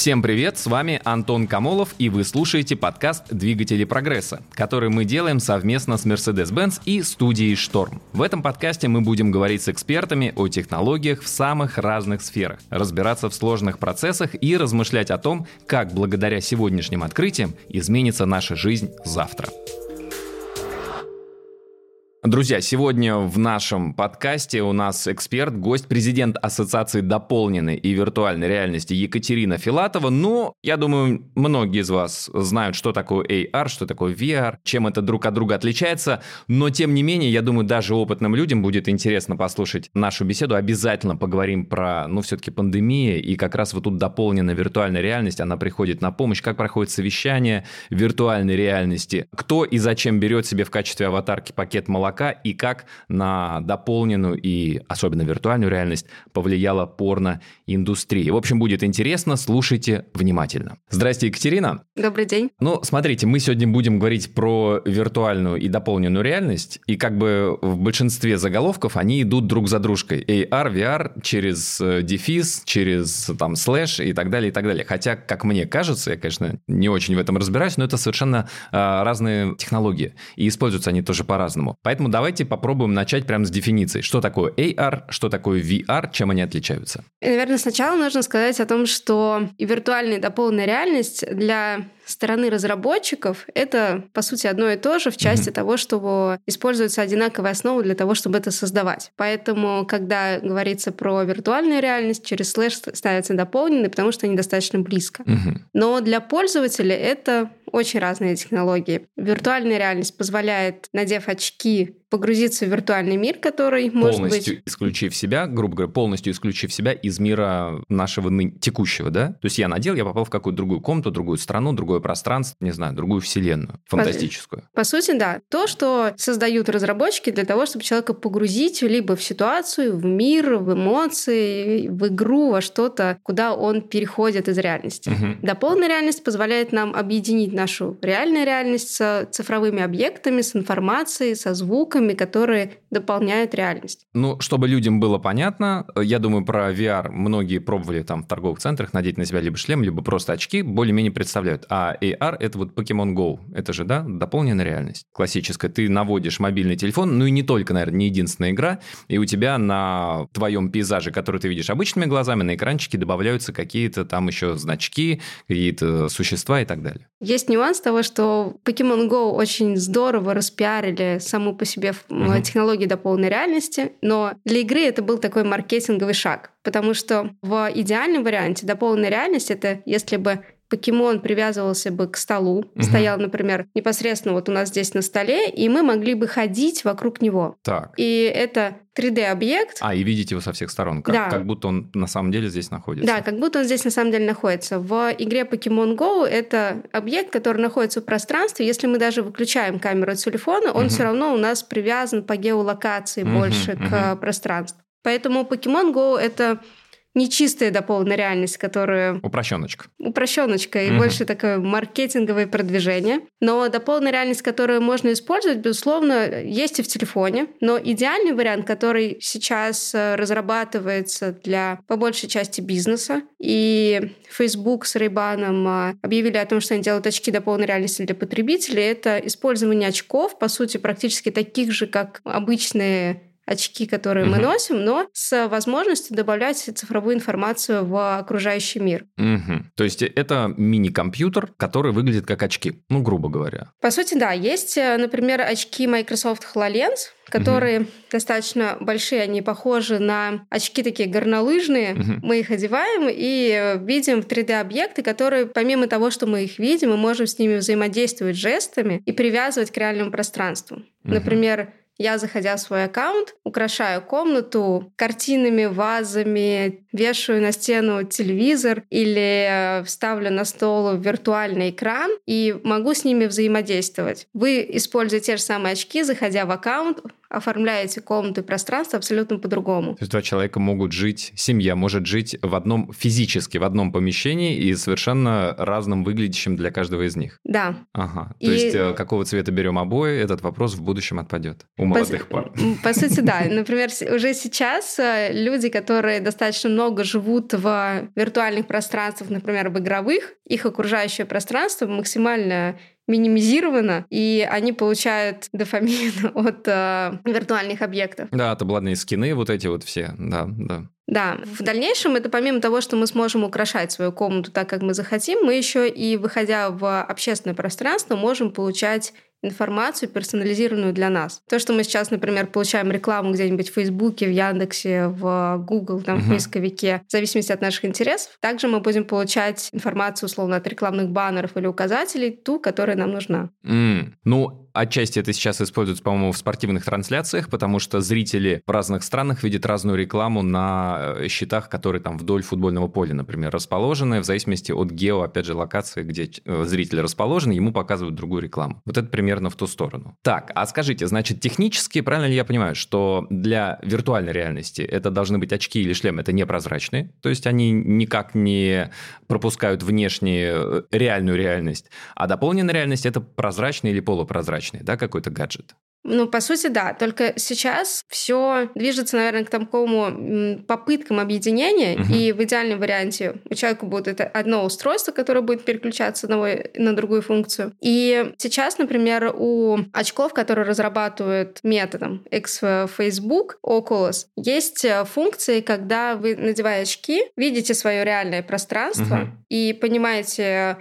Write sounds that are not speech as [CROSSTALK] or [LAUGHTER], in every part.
Всем привет, с вами Антон Камолов, и вы слушаете подкаст «Двигатели прогресса», который мы делаем совместно с Mercedes-Benz и студией «Шторм». В этом подкасте мы будем говорить с экспертами о технологиях в самых разных сферах, разбираться в сложных процессах и размышлять о том, как благодаря сегодняшним открытиям изменится наша жизнь завтра. Друзья, сегодня в нашем подкасте у нас эксперт, гость, президент Ассоциации дополненной и виртуальной реальности Екатерина Филатова. Но я думаю, многие из вас знают, что такое AR, что такое VR, чем это друг от друга отличается. Но тем не менее, я думаю, даже опытным людям будет интересно послушать нашу беседу. Обязательно поговорим про, ну, все-таки пандемия и как раз вот тут дополненная виртуальная реальность, она приходит на помощь, как проходит совещание виртуальной реальности, кто и зачем берет себе в качестве аватарки пакет молока молока и как на дополненную и особенно виртуальную реальность повлияла порно-индустрия. В общем, будет интересно, слушайте внимательно. Здрасте, Екатерина. Добрый день. Ну, смотрите, мы сегодня будем говорить про виртуальную и дополненную реальность, и как бы в большинстве заголовков они идут друг за дружкой. AR, VR через э, дефис, через там слэш и так далее, и так далее. Хотя, как мне кажется, я, конечно, не очень в этом разбираюсь, но это совершенно э, разные технологии, и используются они тоже по-разному. Поэтому Поэтому давайте попробуем начать прямо с дефиниции. Что такое AR, что такое VR, чем они отличаются? И, наверное, сначала нужно сказать о том, что виртуальная и дополненная реальность для стороны разработчиков это, по сути, одно и то же в части mm-hmm. того, что используется одинаковая основа для того, чтобы это создавать. Поэтому, когда говорится про виртуальную реальность, через слэш ставятся дополненные, потому что они достаточно близко. Mm-hmm. Но для пользователя это очень разные технологии. Виртуальная реальность позволяет, надев очки, погрузиться в виртуальный мир, который полностью может быть... исключив себя, грубо говоря, полностью исключив себя из мира нашего ны... текущего, да? То есть я надел, я попал в какую-то другую комнату, другую страну, другое пространство, не знаю, другую вселенную, фантастическую. По, по сути, да. То, что создают разработчики для того, чтобы человека погрузить либо в ситуацию, в мир, в эмоции, в игру, во что-то, куда он переходит из реальности. Угу. Дополненная реальность позволяет нам объединить нашу реальную реальность с цифровыми объектами, с информацией, со звуками, штуками, которые дополняют реальность. Ну, чтобы людям было понятно, я думаю, про VR многие пробовали там в торговых центрах надеть на себя либо шлем, либо просто очки, более-менее представляют. А AR — это вот Pokemon Go. Это же, да, дополненная реальность. Классическая. Ты наводишь мобильный телефон, ну и не только, наверное, не единственная игра, и у тебя на твоем пейзаже, который ты видишь обычными глазами, на экранчике добавляются какие-то там еще значки, какие-то существа и так далее. Есть нюанс того, что Pokemon Go очень здорово распиарили саму по себе угу. технологии дополненной реальности, но для игры это был такой маркетинговый шаг, потому что в идеальном варианте дополненная реальность — это если бы покемон привязывался бы к столу, угу. стоял, например, непосредственно вот у нас здесь на столе, и мы могли бы ходить вокруг него. Так. И это 3D-объект. А, и видеть его со всех сторон, как, да. как будто он на самом деле здесь находится. Да, как будто он здесь на самом деле находится. В игре Pokemon Go это объект, который находится в пространстве. Если мы даже выключаем камеру телефона, он угу. все равно у нас привязан по геолокации угу, больше угу. к пространству. Поэтому Pokemon Go это нечистая дополненная реальность, которая... Упрощеночка. Упрощеночка и угу. больше такое маркетинговое продвижение. Но дополненная реальность, которую можно использовать, безусловно, есть и в телефоне. Но идеальный вариант, который сейчас э, разрабатывается для, по большей части, бизнеса, и Facebook с Рейбаном объявили о том, что они делают очки дополненной реальности для потребителей, это использование очков, по сути, практически таких же, как обычные очки, которые угу. мы носим, но с возможностью добавлять цифровую информацию в окружающий мир. Угу. То есть это мини-компьютер, который выглядит как очки, ну, грубо говоря. По сути, да. Есть, э, например, очки Microsoft HoloLens, которые угу. достаточно большие, они похожи на очки такие горнолыжные. Угу. Мы их одеваем и видим в 3D-объекты, которые, помимо того, что мы их видим, мы можем с ними взаимодействовать жестами и привязывать к реальному пространству. Угу. Например, я, заходя в свой аккаунт, украшаю комнату картинами, вазами, вешаю на стену телевизор или э, вставлю на стол виртуальный экран и могу с ними взаимодействовать. Вы используете те же самые очки, заходя в аккаунт, оформляете комнату и пространство абсолютно по-другому. То есть два человека могут жить, семья может жить в одном физически, в одном помещении и совершенно разным выглядящим для каждого из них. Да. Ага. И... То есть э, какого цвета берем обои, этот вопрос в будущем отпадет у молодых по... пар. По сути, да. [LAUGHS] Например, уже сейчас э, люди, которые достаточно много живут в виртуальных пространствах, например, в игровых, их окружающее пространство максимально минимизировано, и они получают дофамин [LAUGHS] от э, виртуальных объектов. Да, таблетные скины, вот эти вот все, да, да. Да, в дальнейшем это помимо того, что мы сможем украшать свою комнату так, как мы захотим, мы еще и, выходя в общественное пространство, можем получать информацию персонализированную для нас. То, что мы сейчас, например, получаем рекламу где-нибудь в Фейсбуке, в Яндексе, в Google, там, uh-huh. в поисковике, в зависимости от наших интересов, также мы будем получать информацию, условно, от рекламных баннеров или указателей, ту, которая нам нужна. Mm. Ну, отчасти это сейчас используется, по-моему, в спортивных трансляциях, потому что зрители в разных странах видят разную рекламу на э, счетах, которые там вдоль футбольного поля, например, расположены, в зависимости от гео, опять же, локации, где э, зритель расположен, ему показывают другую рекламу. Вот это примерно в ту сторону. Так, а скажите, значит, технически, правильно ли я понимаю, что для виртуальной реальности это должны быть очки или шлем, это непрозрачные, то есть они никак не пропускают внешнюю э, реальную реальность, а дополненная реальность это прозрачный или полупрозрачный прозрачный, да, какой-то гаджет. Ну, по сути, да. Только сейчас все движется, наверное, к такому попыткам объединения. Угу. И в идеальном варианте у человека будет это одно устройство, которое будет переключаться на, на другую функцию. И сейчас, например, у очков, которые разрабатывают методом X Facebook, Oculus, есть э, функции, когда вы, надевая очки, видите свое реальное пространство угу. и понимаете,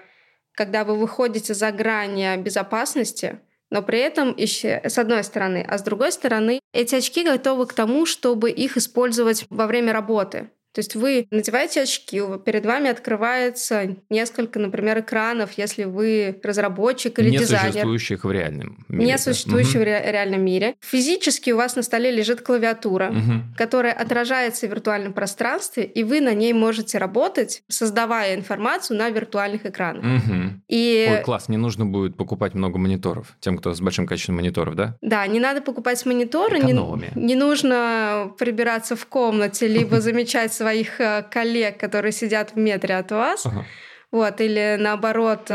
когда вы выходите за грани безопасности, но при этом еще с одной стороны, а с другой стороны, эти очки готовы к тому, чтобы их использовать во время работы. То есть вы надеваете очки, перед вами открывается несколько, например, экранов, если вы разработчик или не дизайнер. Не существующих в реальном мире. Не существующих угу. в ре- реальном мире. Физически у вас на столе лежит клавиатура, угу. которая отражается в виртуальном пространстве, и вы на ней можете работать, создавая информацию на виртуальных экранах. Угу. И... Ой, класс, не нужно будет покупать много мониторов тем, кто с большим количеством мониторов, да? Да, не надо покупать мониторы, не, не нужно прибираться в комнате, либо [LAUGHS] замечать своих э, коллег, которые сидят в метре от вас. Ага. Вот, или наоборот, э,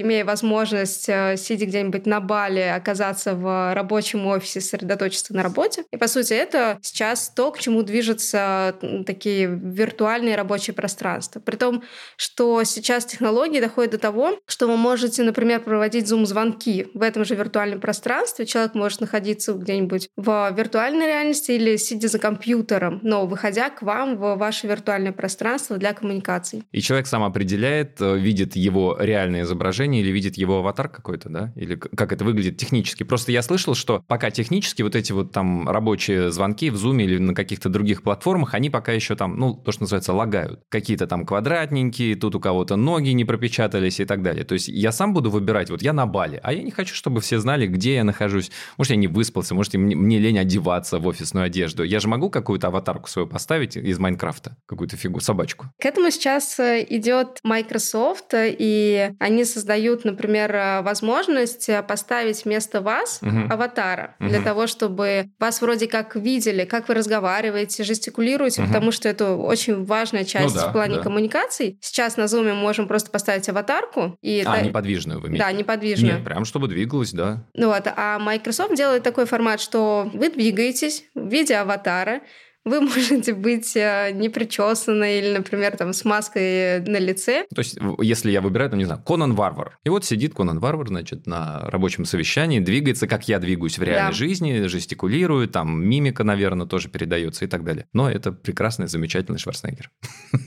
имея возможность, э, сидя где-нибудь на Бали, оказаться в рабочем офисе, сосредоточиться на работе. И, по сути, это сейчас то, к чему движутся такие виртуальные рабочие пространства. При том, что сейчас технологии доходят до того, что вы можете, например, проводить зум-звонки в этом же виртуальном пространстве. Человек может находиться где-нибудь в виртуальной реальности или сидя за компьютером, но выходя к вам в ваше виртуальное пространство для коммуникаций. И человек сам определяет, э, видит его реальное изображение или видит его аватар какой-то, да? Или как это выглядит технически. Просто я слышал, что пока технически вот эти вот там рабочие звонки в Zoom или на каких-то других платформах, они пока еще там, ну, то, что называется, лагают. Какие-то там квадратненькие, тут у кого-то ноги не пропечатались и так далее. То есть я сам буду выбирать, вот я на Бали, а я не хочу, чтобы все знали, где я нахожусь. Может, я не выспался, может, мне, мне лень одеваться в офисную одежду. Я же могу какую-то аватарку свою поставить из Майнкрафта, какую-то фигу, собачку. К этому сейчас э, идет Microsoft Microsoft, и они создают, например, возможность поставить вместо вас угу. аватара угу. для того, чтобы вас вроде как видели, как вы разговариваете, жестикулируете, угу. потому что это очень важная часть ну, да, в плане да. коммуникаций. Сейчас на Zoom мы можем просто поставить аватарку. И а, да, неподвижную вы имеете? Да, неподвижную. Нет, прям чтобы двигалась, да. Ну вот, а Microsoft делает такой формат, что вы двигаетесь в виде аватара, вы [LAUGHS] можете быть э, непричесанной или, например, там, с маской на лице. То есть, если я выбираю, там, не знаю, Конан Варвар. И вот сидит Конан Варвар, значит, на рабочем совещании, двигается, как я двигаюсь в реальной да. жизни, жестикулирует, там, мимика, наверное, тоже передается и так далее. Но это прекрасный, замечательный Шварценеггер.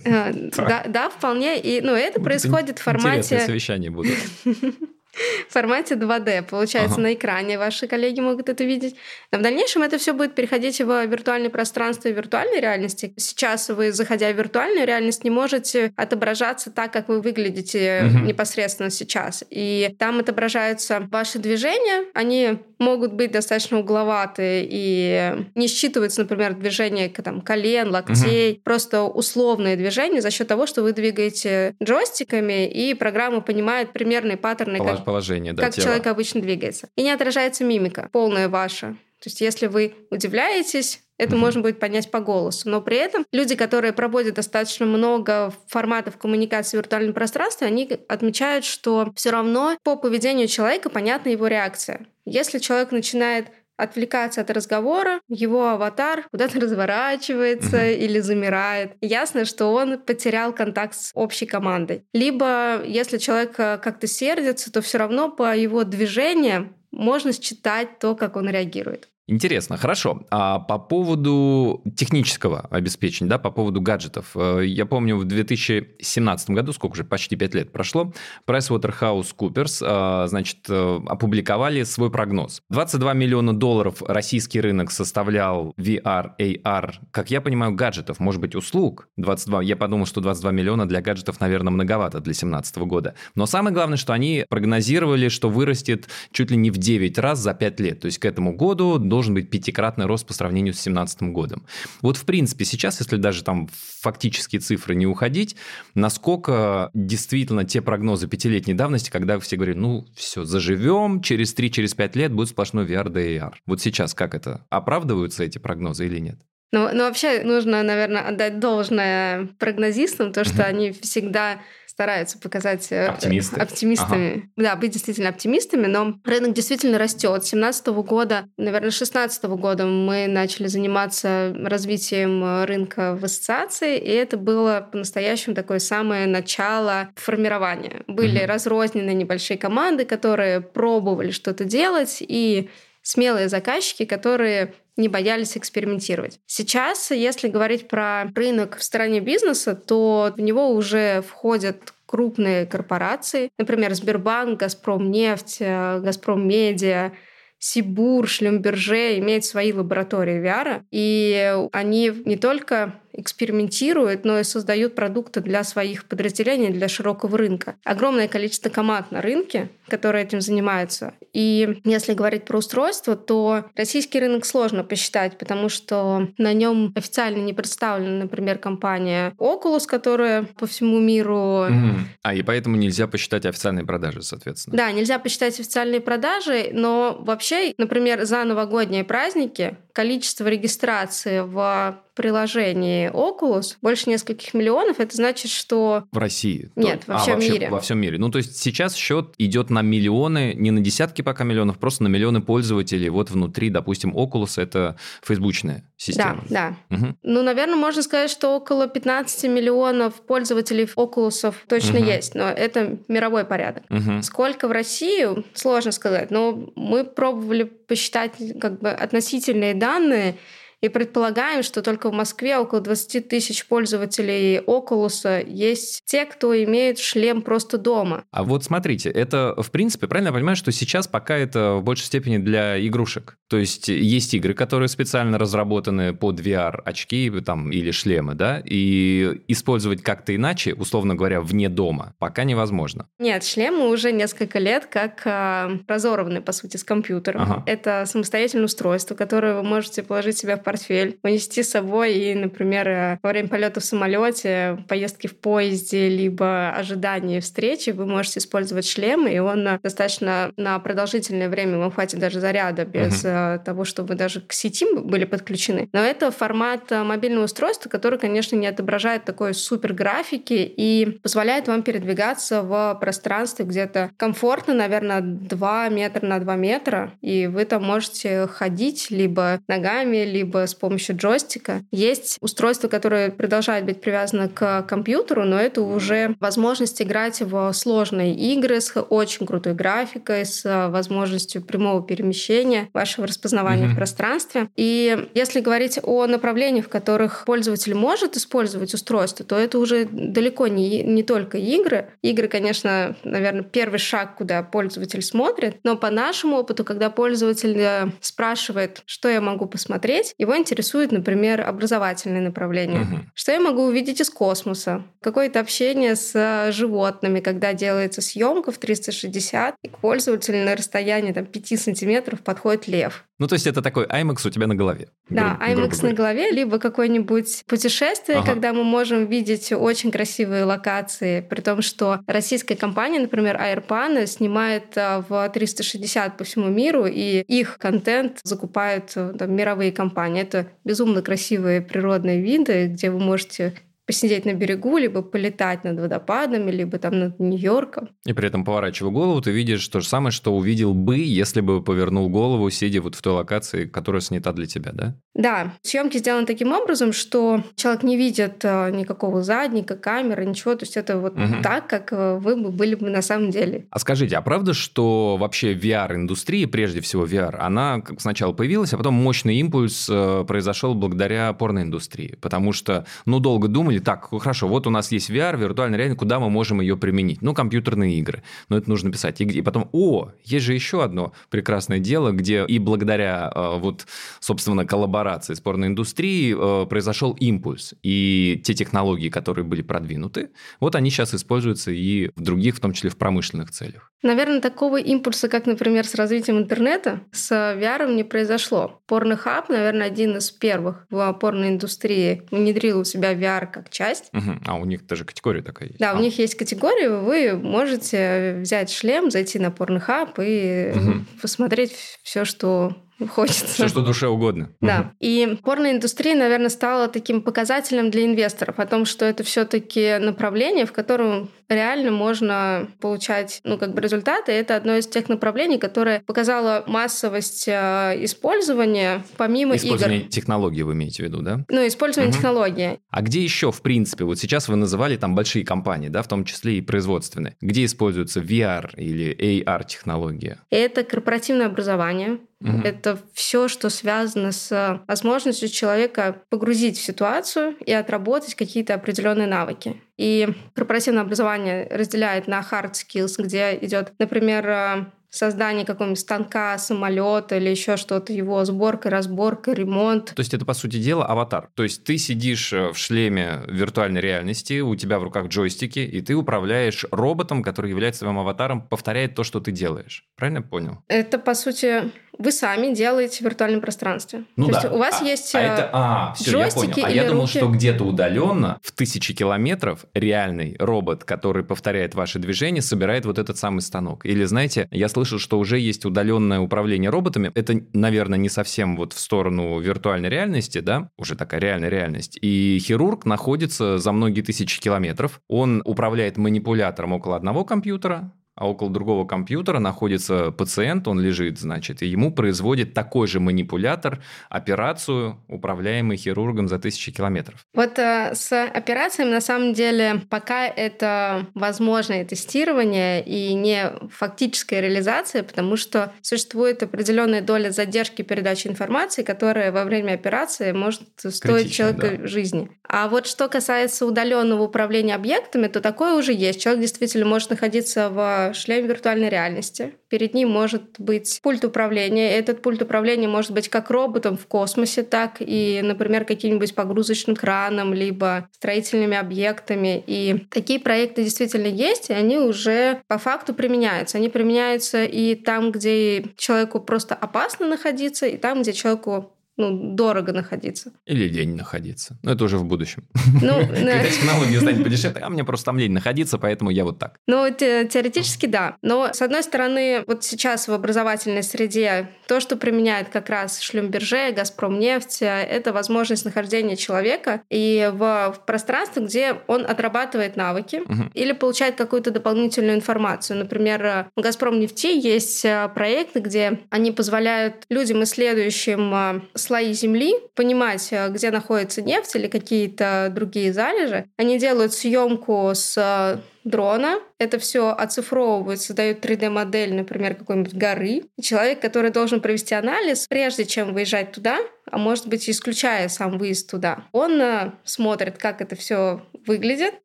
Э, [LAUGHS] да, да, вполне. И, ну, это происходит в формате... Интересные совещания будут. [LAUGHS] [LAUGHS] в формате 2D. Получается, ага. на экране ваши коллеги могут это видеть. Но в дальнейшем это все будет переходить в виртуальное пространство и виртуальной реальности. Сейчас вы, заходя в виртуальную реальность, не можете отображаться так, как вы выглядите угу. непосредственно сейчас. И там отображаются ваши движения. Они могут быть достаточно угловатые и не считываются, например, движения там, колен, локтей. Угу. Просто условные движения за счет того, что вы двигаете джойстиками, и программа понимает примерные паттерны, как положение, да, как тела. человек обычно двигается. И не отражается мимика, полная ваша. То есть если вы удивляетесь, это mm-hmm. можно будет понять по голосу. Но при этом люди, которые проводят достаточно много форматов коммуникации в виртуальном пространстве, они отмечают, что все равно по поведению человека понятна его реакция. Если человек начинает отвлекаться от разговора, его аватар куда-то [LAUGHS] разворачивается mm-hmm. или замирает. Ясно, что он потерял контакт с общей командой. Либо, если человек э, как-то сердится, то все равно по его движениям можно считать то, как он реагирует. Интересно, хорошо. А по поводу технического обеспечения, да, по поводу гаджетов. Э, я помню, в 2017 году, сколько уже, почти 5 лет прошло, PricewaterhouseCoopers, э, значит, э, опубликовали свой прогноз. 22 миллиона долларов российский рынок составлял VR, AR, как я понимаю, гаджетов, может быть, услуг. 22, я подумал, что 22 миллиона для гаджетов, наверное, многовато для 2017 года. Но самое главное, что они прогнозировали, что вырастет чуть ли не в 9 раз за 5 лет. То есть к этому году должен быть пятикратный рост по сравнению с 2017 годом. Вот, в принципе, сейчас, если даже там фактические цифры не уходить, насколько действительно те прогнозы пятилетней давности, когда все говорили, ну, все, заживем, через 3-5 через лет будет сплошной VR да AR. Вот сейчас как это? Оправдываются эти прогнозы или нет? Ну, ну вообще нужно, наверное, отдать должное прогнозистам, то, что они всегда стараются показать э, Оптимисты. оптимистами. Ага. Да, быть действительно оптимистами, но рынок действительно растет. С 2017 года, наверное, с 2016 года мы начали заниматься развитием э, рынка в ассоциации, и это было по-настоящему такое самое начало формирования. Были угу. разрознены небольшие команды, которые пробовали что-то делать, и смелые заказчики, которые не боялись экспериментировать. Сейчас, если говорить про рынок в стороне бизнеса, то в него уже входят крупные корпорации, например, Сбербанк, Газпром нефть, э, Газпром медиа, Сибур, Шлюмберже имеют свои лаборатории VR, и они не только экспериментируют, но и создают продукты для своих подразделений, для широкого рынка. Огромное количество команд на рынке, которые этим занимаются. И если говорить про устройство, то российский рынок сложно посчитать, потому что на нем официально не представлена, например, компания Oculus, которая по всему миру... Mm-hmm. А, и поэтому нельзя посчитать официальные продажи, соответственно. Да, нельзя посчитать официальные продажи, но вообще, например, за новогодние праздники количество регистрации в приложении Oculus больше нескольких миллионов, это значит, что... В России? Нет, то... во а, всем вообще, мире. Во всем мире. Ну, то есть сейчас счет идет на миллионы, не на десятки пока миллионов, просто на миллионы пользователей. Вот внутри, допустим, Oculus – это фейсбучная система. Да, да. Угу. Ну, наверное, можно сказать, что около 15 миллионов пользователей Oculus точно угу. есть, но это мировой порядок. Угу. Сколько в России, сложно сказать, но мы пробовали посчитать как бы относительные данные, и предполагаем, что только в Москве около 20 тысяч пользователей Oculus есть те, кто имеет шлем просто дома. А вот смотрите, это в принципе, правильно я понимаю, что сейчас пока это в большей степени для игрушек? То есть есть игры, которые специально разработаны под VR, очки там, или шлемы, да, и использовать как-то иначе, условно говоря, вне дома, пока невозможно. Нет, шлемы уже несколько лет как э, разорваны, по сути, с компьютером. Ага. Это самостоятельное устройство, которое вы можете положить себя в портфель, унести с собой и, например, э, во время полета в самолете, поездки в поезде, либо ожидания встречи, вы можете использовать шлем, и он э, достаточно на продолжительное время вам хватит даже заряда без uh того, чтобы даже к сети были подключены. Но это формат мобильного устройства, который, конечно, не отображает такой супер графики и позволяет вам передвигаться в пространстве где-то комфортно, наверное, 2 метра на 2 метра, и вы там можете ходить либо ногами, либо либо с помощью джойстика. Есть устройство, которое продолжает быть привязано к компьютеру, но это уже возможность играть в сложные игры с очень крутой графикой, с возможностью прямого перемещения вашего распознавания mm-hmm. в пространстве. И если говорить о направлениях, в которых пользователь может использовать устройство, то это уже далеко не, не только игры. Игры, конечно, наверное, первый шаг, куда пользователь смотрит, но по нашему опыту, когда пользователь э, спрашивает, что я могу посмотреть, его интересует, например, образовательное направление. Угу. Что я могу увидеть из космоса? Какое-то общение с э, животными, когда делается съемка в 360, и к пользователю на расстоянии там, 5 сантиметров подходит лев. Ну, то есть это такой IMAX у тебя на голове. Да, гру- IMAX на голове, либо какое-нибудь путешествие, ага. когда мы можем видеть очень красивые локации, при том, что российская компания, например, Airpan, снимает а, в 360 по всему миру, и их контент закупают там, мировые компании. Это безумно красивые природные виды, где вы можете посидеть на берегу, либо полетать над водопадами, либо там над Нью-Йорком. И при этом, поворачивая голову, ты видишь то же самое, что увидел бы, если бы повернул голову, сидя вот в той локации, которая снята для тебя, да? Да. Съемки сделаны таким образом, что человек не видит э, никакого задника, камеры, ничего. То есть это вот угу. так, как э, вы бы были бы на самом деле. А скажите, а правда, что вообще VR-индустрия, прежде всего VR, она сначала появилась, а потом мощный импульс э, произошел благодаря порноиндустрии? Потому что, ну, долго думали, подумали, так, хорошо, вот у нас есть VR, виртуальная реальность, куда мы можем ее применить? Ну, компьютерные игры. Но это нужно писать. И, и потом, о, есть же еще одно прекрасное дело, где и благодаря э, вот, собственно, коллаборации с порноиндустрией э, произошел импульс. И те технологии, которые были продвинуты, вот они сейчас используются и в других, в том числе в промышленных целях. Наверное, такого импульса, как, например, с развитием интернета, с VR не произошло. Pornhub, наверное, один из первых в порноиндустрии внедрил у себя VR как часть. Угу. А у них даже категория такая есть. Да, а. у них есть категория, вы можете взять шлем, зайти на Pornhub и угу. посмотреть все, что хочется. Все, что душе угодно. Да. И порноиндустрия, наверное, стала таким показателем для инвесторов о том, что это все-таки направление, в котором реально можно получать, ну, как бы результаты. Это одно из тех направлений, которое показало массовость э, использования помимо использование игр. технологий вы имеете в виду, да? Ну, использование угу. технологии. А где еще, в принципе, вот сейчас вы называли там большие компании, да, в том числе и производственные, где используются VR или AR-технология? Это корпоративное образование, Угу. Это все, что связано с возможностью человека погрузить в ситуацию и отработать какие-то определенные навыки. И корпоративное образование разделяет на hard skills, где идет, например, создание какого-нибудь станка, самолета или еще что-то, его сборка, разборка, ремонт. То есть это, по сути дела, аватар. То есть ты сидишь э, в шлеме виртуальной реальности, у тебя в руках джойстики, и ты управляешь роботом, который является своим аватаром, повторяет то, что ты делаешь. Правильно понял? Это, по сути, вы сами делаете в виртуальном пространстве. Ну То да. есть у вас а, есть а это, а, все, джойстики я понял. А или я думал, руки. что где-то удаленно, в тысячи километров, реальный робот, который повторяет ваши движения, собирает вот этот самый станок. Или, знаете, я слышал, что уже есть удаленное управление роботами. Это, наверное, не совсем вот в сторону виртуальной реальности, да, уже такая реальная реальность. И хирург находится за многие тысячи километров. Он управляет манипулятором около одного компьютера, а около другого компьютера находится пациент, он лежит, значит, и ему производит такой же манипулятор операцию, управляемый хирургом за тысячи километров. Вот э, с операциями, на самом деле, пока это возможное тестирование и не фактическая реализация, потому что существует определенная доля задержки передачи информации, которая во время операции может стоить Критично, человека да. жизни. А вот что касается удаленного управления объектами, то такое уже есть. Человек действительно может находиться в шлем виртуальной реальности. Перед ним может быть пульт управления. Этот пульт управления может быть как роботом в космосе, так и, например, каким-нибудь погрузочным краном, либо строительными объектами. И такие проекты действительно есть, и они уже по факту применяются. Они применяются и там, где человеку просто опасно находиться, и там, где человеку ну, дорого находиться. Или лень находиться. Но это уже в будущем. Ну, [LAUGHS] Когда технология станет подешевле, а мне просто там лень находиться, поэтому я вот так. Ну, теоретически да. Но, с одной стороны, вот сейчас в образовательной среде то, что применяет как раз Шлюмберже, Газпромнефть, это возможность нахождения человека и в, в пространстве, где он отрабатывает навыки угу. или получает какую-то дополнительную информацию. Например, в Газпромнефти есть э, проекты, где они позволяют людям, исследующим э, слои земли, понимать, э, где находится нефть или какие-то другие залежи. Они делают съемку с э, дрона. Это все оцифровывают, создают 3D-модель, например, какой-нибудь горы. Человек, который должен провести анализ, прежде чем выезжать туда, а может быть, исключая сам выезд туда, он э, смотрит, как это все выглядит,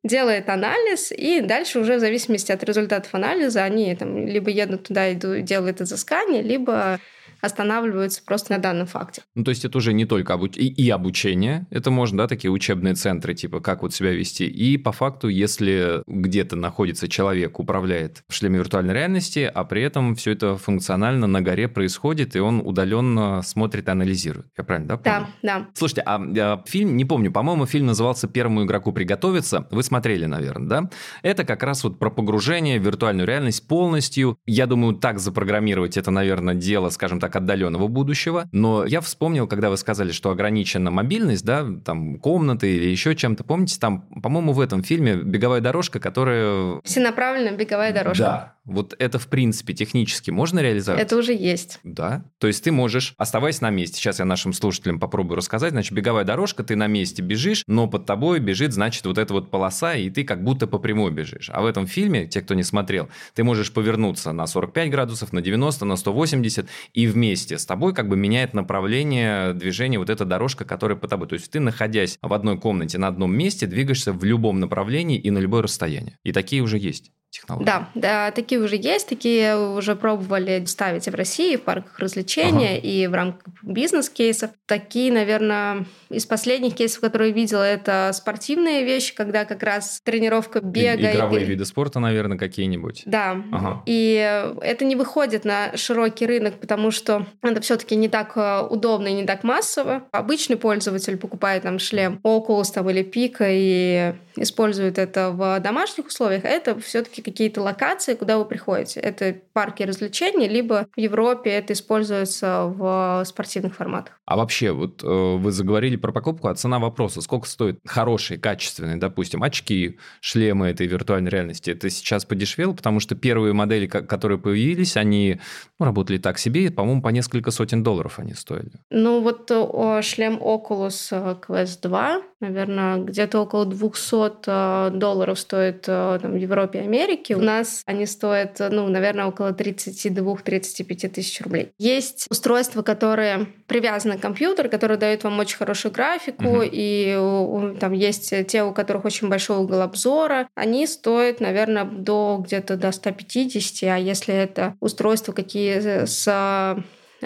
делает анализ, и дальше уже в зависимости от результатов анализа они там либо едут туда и делают изыскание, либо останавливаются просто на данном факте. Ну, то есть это уже не только обуч... и, и обучение, это можно, да, такие учебные центры, типа как вот себя вести. И по факту, если где-то находится человек, управляет в шлеме виртуальной реальности, а при этом все это функционально на горе происходит, и он удаленно смотрит и анализирует. Я правильно, да? Помню? Да, да. Слушайте, а, а фильм, не помню, по-моему, фильм назывался «Первому игроку приготовиться». Вы смотрели, наверное, да? Это как раз вот про погружение в виртуальную реальность полностью. Я думаю, так запрограммировать это, наверное, дело, скажем так, отдаленного будущего. Но я вспомнил, когда вы сказали, что ограничена мобильность, да, там комнаты или еще чем-то. Помните, там, по-моему, в этом фильме беговая дорожка, которая... Всенаправленная беговая дорожка. Да, вот это, в принципе, технически можно реализовать? Это уже есть. Да. То есть ты можешь, оставаясь на месте, сейчас я нашим слушателям попробую рассказать, значит, беговая дорожка, ты на месте бежишь, но под тобой бежит, значит, вот эта вот полоса, и ты как будто по прямой бежишь. А в этом фильме, те, кто не смотрел, ты можешь повернуться на 45 градусов, на 90, на 180, и вместе с тобой как бы меняет направление движения вот эта дорожка, которая по тобой. То есть ты, находясь в одной комнате на одном месте, двигаешься в любом направлении и на любое расстояние. И такие уже есть технологий. Да, да, такие уже есть, такие уже пробовали ставить и в России, в парках развлечения, ага. и в рамках бизнес-кейсов. Такие, наверное, из последних кейсов, которые видела, это спортивные вещи, когда как раз тренировка бега. Игровые и... виды спорта, наверное, какие-нибудь. Да. Ага. И это не выходит на широкий рынок, потому что это все-таки не так э, удобно и не так массово. Обычный пользователь покупает там шлем Oculus там, или Pika и использует это в домашних условиях, а это все-таки какие-то локации, куда вы приходите. Это парки развлечений, либо в Европе это используется в спортивных форматах. А вообще, вот э, вы заговорили про покупку, а цена вопроса, сколько стоит хорошие, качественные, допустим, очки, шлемы этой виртуальной реальности? Это сейчас подешевело, потому что первые модели, которые появились, они ну, работали так себе, по-моему, по несколько сотен долларов они стоили. Ну вот о, шлем Oculus э, Quest 2, наверное, где-то около 200 э, долларов стоит там, в Европе и Америке. У нас они стоят, ну, наверное, около 32-35 тысяч рублей. Есть устройства, которые привязаны к компьютеру, которые дают вам очень хорошую графику, угу. и там есть те, у которых очень большой угол обзора. Они стоят, наверное, до где-то до 150, а если это устройства какие с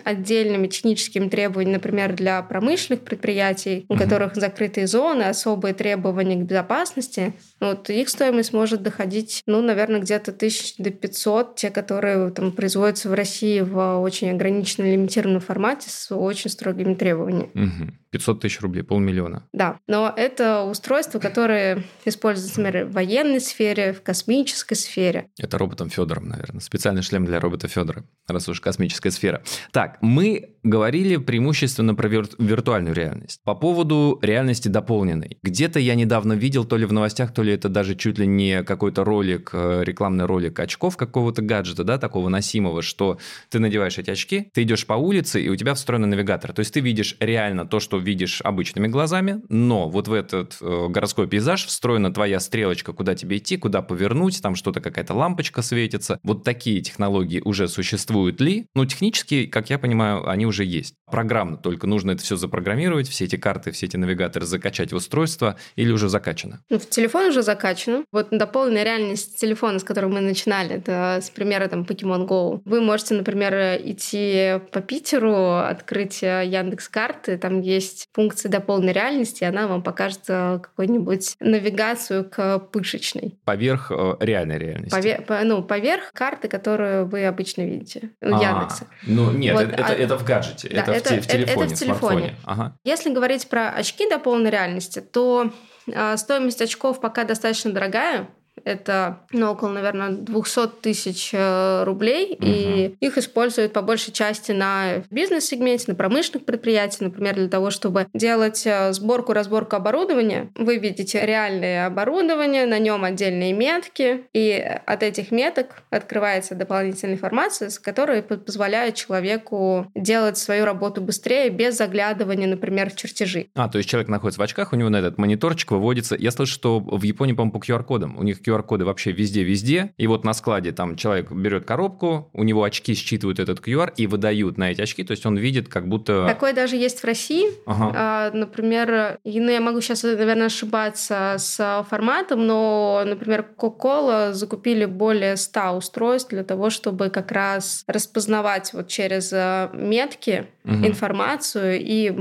отдельными техническими требованиями, например, для промышленных предприятий, у которых закрытые зоны, особые требования к безопасности, вот их стоимость может доходить, ну, наверное, где-то тысяч до 500, те, которые там производятся в России в очень ограниченном лимитированном формате с очень строгими требованиями. Угу. 500 тысяч рублей, полмиллиона. Да, но это устройства, которые используются, например, в военной сфере, в космической сфере. Это роботом Федором, наверное. Специальный шлем для робота Федора, раз уж космическая сфера. Так, мы говорили преимущественно про вир- виртуальную реальность. По поводу реальности дополненной. Где-то я недавно видел, то ли в новостях, то ли это даже чуть ли не какой-то ролик, э, рекламный ролик очков какого-то гаджета, да, такого носимого, что ты надеваешь эти очки, ты идешь по улице, и у тебя встроенный навигатор. То есть ты видишь реально то, что видишь обычными глазами, но вот в этот э, городской пейзаж встроена твоя стрелочка, куда тебе идти, куда повернуть, там что-то какая-то лампочка светится. Вот такие технологии уже существуют ли? Ну, технически, как я понимаю, они уже есть. Программно только нужно это все запрограммировать, все эти карты, все эти навигаторы закачать в устройство или уже закачано? Ну, в телефон уже закачано. Вот дополненная реальность телефона, с которого мы начинали, это с примера там Pokemon Go. Вы можете, например, идти по Питеру, открыть э, Яндекс карты, там есть функция дополненной реальности, и она вам покажет э, какую-нибудь навигацию к пышечной. Поверх э, реальной реальности. Повер, по, ну, поверх карты, которую вы обычно видите у а, Яндекса. Ну, нет, вот, это, а, это в гаджете, да, это, это, в, в телефоне, это в телефоне. Ага. Если говорить про очки дополненной реальности, то э, стоимость очков пока достаточно дорогая, это ну, около, наверное, 200 тысяч э, рублей, угу. и их используют по большей части на бизнес-сегменте, на промышленных предприятиях, например, для того, чтобы делать э, сборку, разборку оборудования. Вы видите реальное оборудование, на нем отдельные метки, и от этих меток открывается дополнительная информация, с которой позволяет человеку делать свою работу быстрее, без заглядывания, например, в чертежи. А, то есть человек находится в очках, у него на этот мониторчик выводится... Я слышу, что в Японии, по-моему, по QR-кодам. У них QR QR-коды вообще везде-везде. И вот на складе там человек берет коробку, у него очки считывают этот QR и выдают на эти очки, то есть он видит как будто... Такое даже есть в России. Ага. А, например, ну, я могу сейчас, наверное, ошибаться с форматом, но, например, Coca-Cola закупили более 100 устройств для того, чтобы как раз распознавать вот через э, метки угу. информацию и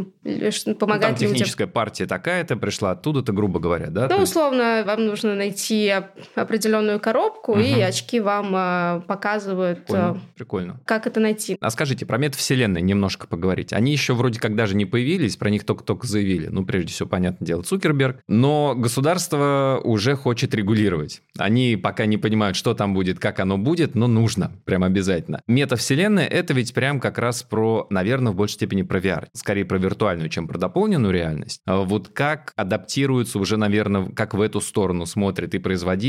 помогать ну, там техническая партия такая-то пришла оттуда-то, грубо говоря, да? Ну, условно, вам нужно найти определенную коробку, угу. и очки вам э, показывают, Прикольно. Э, Прикольно. как это найти. А скажите, про метавселенные немножко поговорить. Они еще вроде как даже не появились, про них только-только заявили. Ну, прежде всего, понятное дело, Цукерберг. Но государство уже хочет регулировать. Они пока не понимают, что там будет, как оно будет, но нужно, прям обязательно. Метавселенная — это ведь прям как раз про, наверное, в большей степени про VR. Скорее про виртуальную, чем про дополненную реальность. А вот как адаптируются уже, наверное, как в эту сторону смотрят и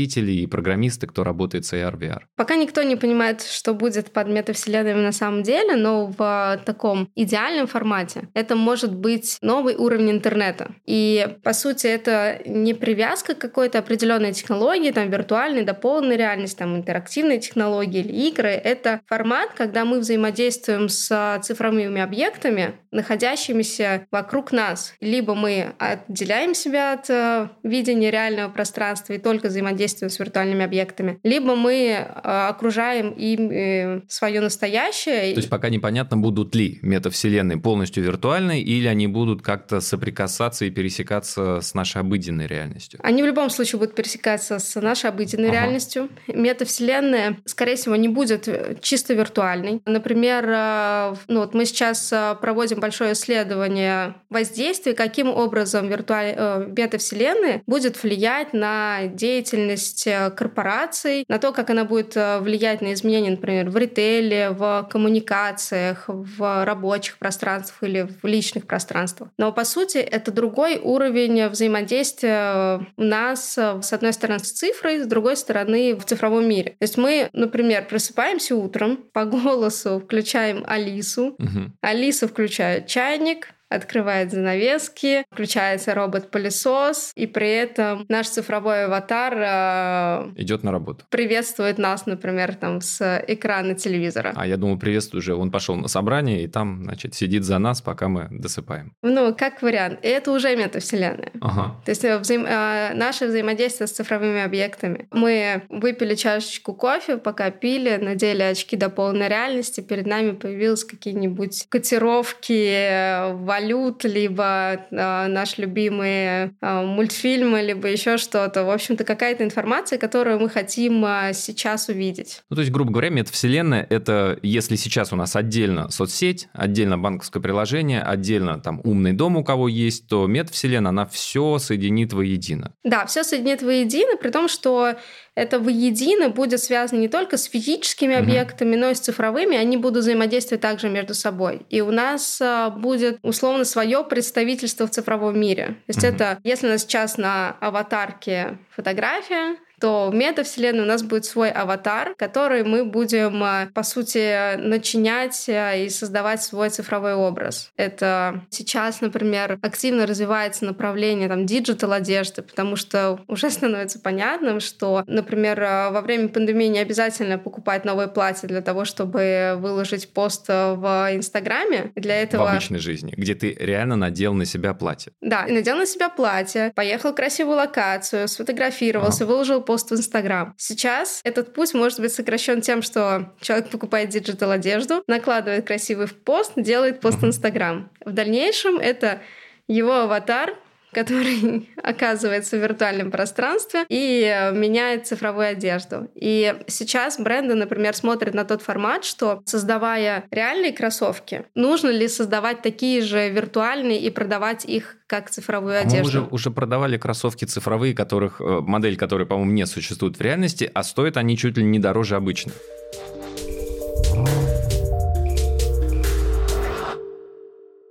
производители, и программисты, кто работает с AR, VR? Пока никто не понимает, что будет под метавселенными на самом деле, но в таком идеальном формате это может быть новый уровень интернета. И, по сути, это не привязка к какой-то определенной технологии, там, виртуальной, дополненной реальности, там, интерактивной технологии или игры. Это формат, когда мы взаимодействуем с цифровыми объектами, находящимися вокруг нас. Либо мы отделяем себя от э, видения реального пространства и только взаимодействуем с виртуальными объектами, либо мы э, окружаем им э, свое настоящее. То есть пока непонятно, будут ли метавселенные полностью виртуальные или они будут как-то соприкасаться и пересекаться с нашей обыденной реальностью? Они в любом случае будут пересекаться с нашей обыденной ага. реальностью. Метавселенная, скорее всего, не будет чисто виртуальной. Например, ну вот мы сейчас проводим большое исследование воздействия, каким образом виртуаль... Э, метавселенная будет влиять на деятельность э, корпораций, на то, как она будет э, влиять на изменения, например, в ритейле, в коммуникациях, в рабочих пространствах или в личных пространствах. Но, по сути, это другой уровень взаимодействия у нас, с одной стороны, с цифрой, с другой стороны, в цифровом мире. То есть мы, например, просыпаемся утром, по голосу включаем Алису, угу. Алиса включает чайник, открывает занавески, включается робот-пылесос, и при этом наш цифровой аватар э, идет на работу. Приветствует нас, например, там с экрана телевизора. А я думаю, приветствую уже. Он пошел на собрание и там, значит, сидит за нас, пока мы досыпаем. Ну, как вариант. И это уже метавселенная. Ага. То есть э, взаим... э, наше взаимодействие с цифровыми объектами. Мы выпили чашечку кофе, пока пили, надели очки до полной реальности, перед нами появились какие-нибудь котировки, э, валют, либо э, наш любимый э, мультфильмы, либо еще что-то. В общем-то, какая-то информация, которую мы хотим э, сейчас увидеть. Ну, то есть, грубо говоря, метавселенная — это если сейчас у нас отдельно соцсеть, отдельно банковское приложение, отдельно там умный дом у кого есть, то метавселенная, она все соединит воедино. Да, все соединит воедино, при том, что это воедино будет связано не только с физическими mm-hmm. объектами, но и с цифровыми, они будут взаимодействовать также между собой. И у нас а, будет условно свое представительство в цифровом мире. То есть mm-hmm. это, если у нас сейчас на аватарке фотография, то в метавселенной у нас будет свой аватар, который мы будем, э, по сути, начинять э, и создавать свой цифровой образ. Это сейчас, например, активно развивается направление там digital одежды, потому что уже [LAUGHS] становится понятным, что, например, э, во время пандемии не обязательно покупать новое платье для того, чтобы выложить пост в Инстаграме. Для этого... В обычной жизни, где ты реально надел на себя платье. Да, надел на себя платье, поехал в красивую локацию, сфотографировался, ага. выложил пост в Инстаграм. Сейчас этот путь может быть сокращен тем, что человек покупает digital одежду, накладывает красивый пост, делает пост в Инстаграм. В дальнейшем это его аватар который [LAUGHS] оказывается в виртуальном пространстве и э, меняет цифровую одежду. И сейчас бренды, например, смотрят на тот формат, что создавая реальные кроссовки, нужно ли создавать такие же виртуальные и продавать их как цифровую одежду. Мы уже, уже продавали кроссовки цифровые, которых, э, модель которой, по-моему, не существует в реальности, а стоят они чуть ли не дороже обычных.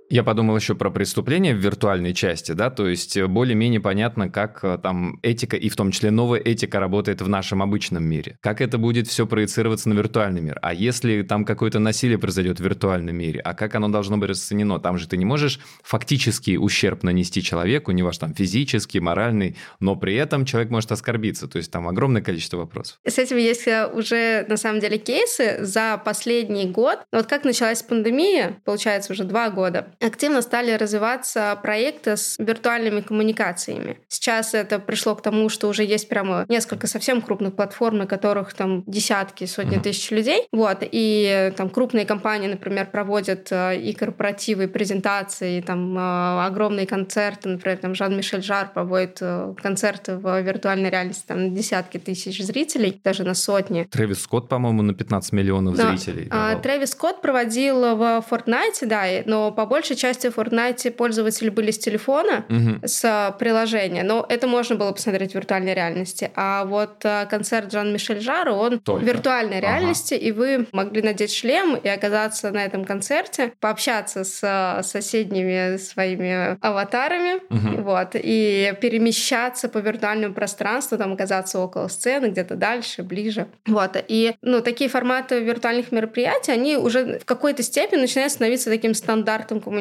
Я подумал еще про преступления в виртуальной части, да, то есть э, более-менее понятно, как э, там этика, и в том числе новая этика работает в нашем обычном мире. Как это будет все проецироваться на виртуальный мир? А если там какое-то насилие произойдет в виртуальном мире, а как оно должно быть расценено? Там же ты не можешь фактически ущерб нанести человеку, не ваш там физический, моральный, но при этом человек может оскорбиться. То есть там огромное количество вопросов. С этим есть э, уже на самом деле кейсы за последний год. Вот как началась пандемия, получается уже два года, активно стали развиваться проекты с виртуальными коммуникациями. Сейчас это пришло к тому, что уже есть прямо несколько совсем крупных платформ, на которых там десятки, сотни mm-hmm. тысяч людей. Вот. И там крупные компании, например, проводят э, и корпоративы, и презентации, и, там э, огромные концерты. Например, там Жан-Мишель Жар проводит э, концерты в виртуальной реальности там, на десятки тысяч зрителей, даже на сотни. Трэвис Скотт, по-моему, на 15 миллионов да. зрителей. А, Трэвис Скотт проводил в Fortnite, да, но по большей части в Fortnite пользователи были с телефона, угу. с приложения, но это можно было посмотреть в виртуальной реальности. А вот концерт Жан-Мишель Жара, он Только. в виртуальной реальности, ага. и вы могли надеть шлем и оказаться на этом концерте, пообщаться с соседними своими аватарами, угу. вот, и перемещаться по виртуальному пространству, там оказаться около сцены, где-то дальше, ближе. Вот. И ну, такие форматы виртуальных мероприятий, они уже в какой-то степени начинают становиться таким стандартом коммуникации.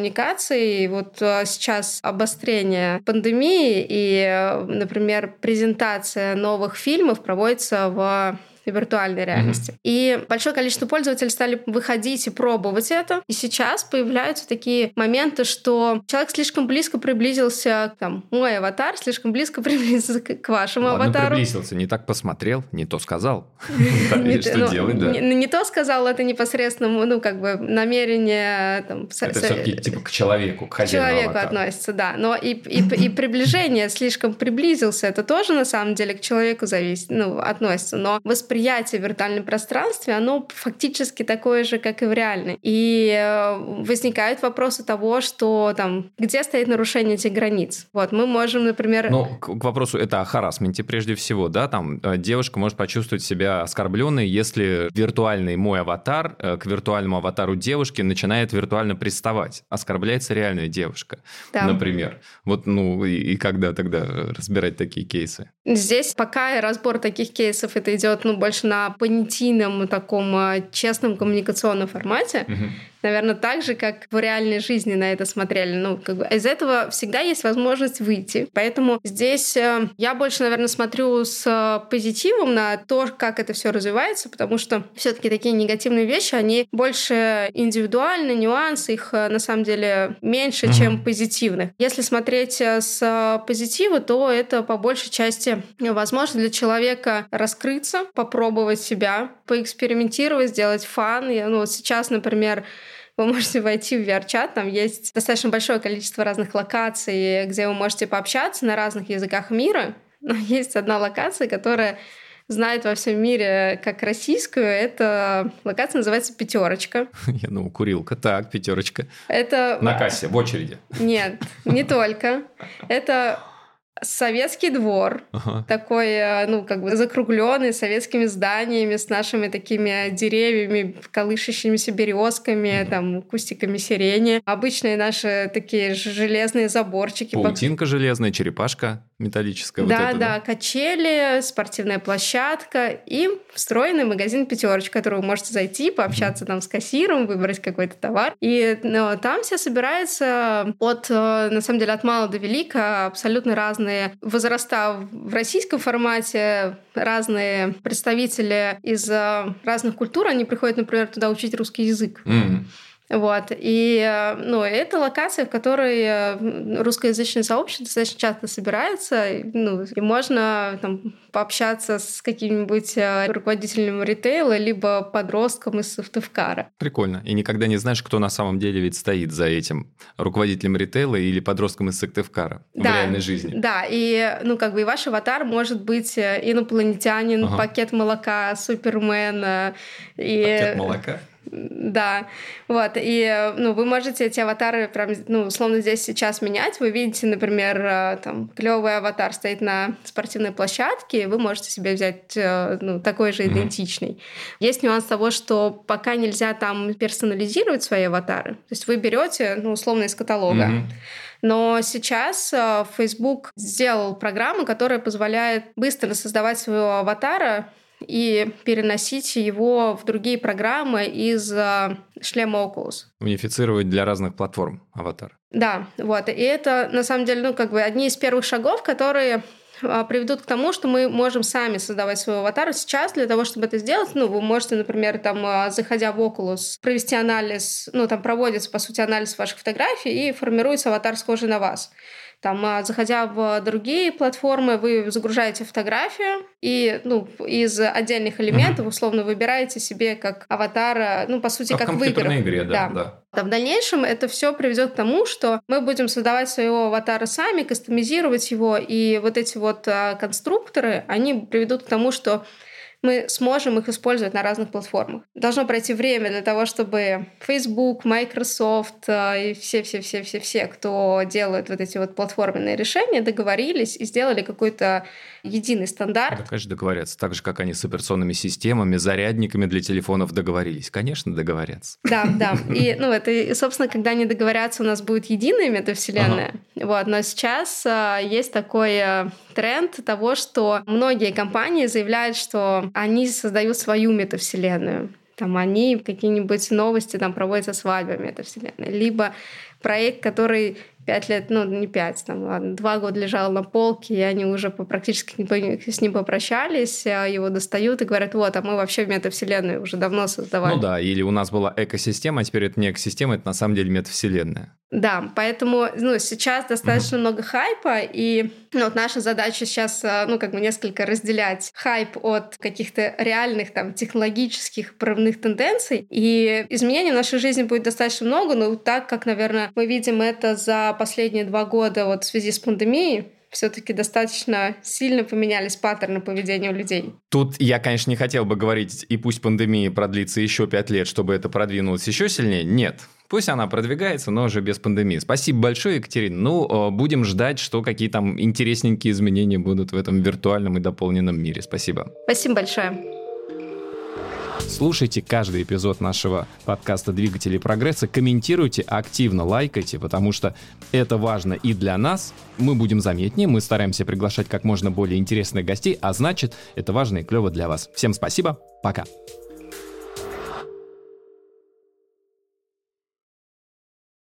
И вот а, сейчас обострение пандемии и, например, презентация новых фильмов проводится в виртуальной реальности. Mm-hmm. И большое количество пользователей стали выходить и пробовать это. И сейчас появляются такие моменты, что человек слишком близко приблизился, там, мой аватар слишком близко [LAUGHS] приблизился к вашему Ладно, аватару. приблизился, не так посмотрел, не то сказал. [LAUGHS] Что ну, делать, да? Не то сказал, это непосредственно, ну, как бы намерение... Это все-таки типа к человеку, к хозяину человеку относится, да. Но и приближение слишком приблизился, это тоже на самом деле к человеку зависит, ну, относится. Но восприятие восприятие в виртуальном пространстве, оно фактически такое же, как и в реальной. И э, возникают вопросы того, что там, где стоит нарушение этих границ. Вот, мы можем, например... Ну, к, к вопросу, это о харасменте прежде всего, да, там э, девушка может почувствовать себя оскорбленной, если виртуальный мой аватар э, к виртуальному аватару девушки начинает виртуально приставать. Оскорбляется реальная девушка, да. например. Вот, ну, и, и когда тогда разбирать такие кейсы? Здесь пока разбор таких кейсов, это идет, ну, больше на понятийном таком а, честном коммуникационном формате. Угу наверное, так же, как в реальной жизни на это смотрели. Ну, как бы из этого всегда есть возможность выйти. Поэтому здесь э, я больше, наверное, смотрю с э, позитивом на то, как это все развивается, потому что все-таки такие негативные вещи, они больше индивидуальны, нюансы, их э, на самом деле меньше, mm-hmm. чем позитивных. Если смотреть с позитива, то это по большей части возможно для человека раскрыться, попробовать себя, поэкспериментировать, сделать фан. И, ну, сейчас, например, вы можете войти в VR-чат, там есть достаточно большое количество разных локаций, где вы можете пообщаться на разных языках мира, но [LAUGHS] есть одна локация, которая знает во всем мире как российскую. Это локация называется «Пятерочка». [LAUGHS] Я ну, курилка. Так, «Пятерочка». Это... На кассе, в очереди. Нет, не только. Это советский двор, ага. такой, э, ну, как бы закругленный советскими зданиями, с нашими такими деревьями, колышащимися березками, mm там, кустиками сирени. Обычные наши такие железные заборчики. Паутинка железная, черепашка металлическая. Да, вот это, да, да, качели, спортивная площадка и встроенный магазин «Пятерочка», в который вы можете зайти, пообщаться mm там с кассиром, выбрать какой-то товар. И ну, там все собирается от, э, на самом деле, от мала до велика абсолютно разные возраста в российском формате, разные представители из э, разных культур, они приходят, например, туда учить русский язык. Mm-hmm. Вот. И э, ну, это локация, в которой э, русскоязычное сообщество достаточно часто собирается. Ну, и можно там, пообщаться с каким-нибудь э, руководителем ритейла, либо подростком из Сыктывкара. Прикольно. И никогда не знаешь, кто на самом деле ведь стоит за этим руководителем ритейла или подростком из Сыктывкара да, в реальной жизни. Да, и ну как бы и ваш аватар может быть инопланетянин, ага. пакет молока, супермен. И... Пакет молока? Да, вот, и, ну, вы можете эти аватары прям, ну, условно здесь сейчас менять. Вы видите, например, э, там, клевый аватар стоит на спортивной площадке, и вы можете себе взять, э, ну, такой же идентичный. Mm-hmm. Есть нюанс того, что пока нельзя там персонализировать свои аватары. То есть вы берете, ну, условно, из каталога. Mm-hmm. Но сейчас э, Facebook сделал программу, которая позволяет быстро создавать своего аватара и переносить его в другие программы из э, шлема Oculus. Унифицировать для разных платформ аватар. Да, вот. И это, на самом деле, ну, как бы одни из первых шагов, которые а, приведут к тому, что мы можем сами создавать свой аватар. Сейчас для того, чтобы это сделать, ну, вы можете, например, там, а, заходя в Oculus, провести анализ, ну, там проводится, по сути, анализ ваших фотографий и формируется аватар, схожий на вас. Там, а, заходя в другие платформы, вы загружаете фотографию и ну, из отдельных элементов условно выбираете себе как аватара, ну, по сути, как, как в играх. игре, да, да. да. В дальнейшем это все приведет к тому, что мы будем создавать своего аватара сами, кастомизировать его, и вот эти вот а, конструкторы, они приведут к тому, что мы сможем их использовать на разных платформах. Должно пройти время для того, чтобы Facebook, Microsoft э, и все-все-все-все-все, кто делают вот эти вот платформенные решения, договорились и сделали какой-то единый стандарт. Да, конечно, договорятся. Так же, как они с операционными системами, зарядниками для телефонов договорились. Конечно, договорятся. Да, да. [LAUGHS] И, ну, это, собственно, когда они договорятся, у нас будет единая метавселенная. Ага. Вот. Но сейчас а, есть такой а, тренд того, что многие компании заявляют, что они создают свою метавселенную там они какие-нибудь новости там проводят со свадьбами метавселенной, либо проект, который пять лет, ну, не пять, там, ладно, два года лежал на полке, и они уже практически с ним попрощались, а его достают и говорят, вот, а мы вообще метавселенную уже давно создавали. Ну да, или у нас была экосистема, а теперь это не экосистема, это на самом деле метавселенная. Да, поэтому ну, сейчас достаточно mm-hmm. много хайпа, и ну, вот наша задача сейчас, а, ну, как бы несколько разделять хайп от каких-то реальных там технологических правных тенденций, и изменений в нашей жизни будет достаточно много, но так как, наверное, мы видим это за последние два года вот в связи с пандемией, все-таки достаточно сильно поменялись паттерны поведения у людей. Тут я, конечно, не хотел бы говорить, и пусть пандемия продлится еще пять лет, чтобы это продвинулось еще сильнее. Нет, Пусть она продвигается, но уже без пандемии. Спасибо большое, Екатерина. Ну, будем ждать, что какие там интересненькие изменения будут в этом виртуальном и дополненном мире. Спасибо. Спасибо большое. Слушайте каждый эпизод нашего подкаста «Двигатели прогресса», комментируйте, активно лайкайте, потому что это важно и для нас. Мы будем заметнее, мы стараемся приглашать как можно более интересных гостей, а значит, это важно и клево для вас. Всем спасибо, пока.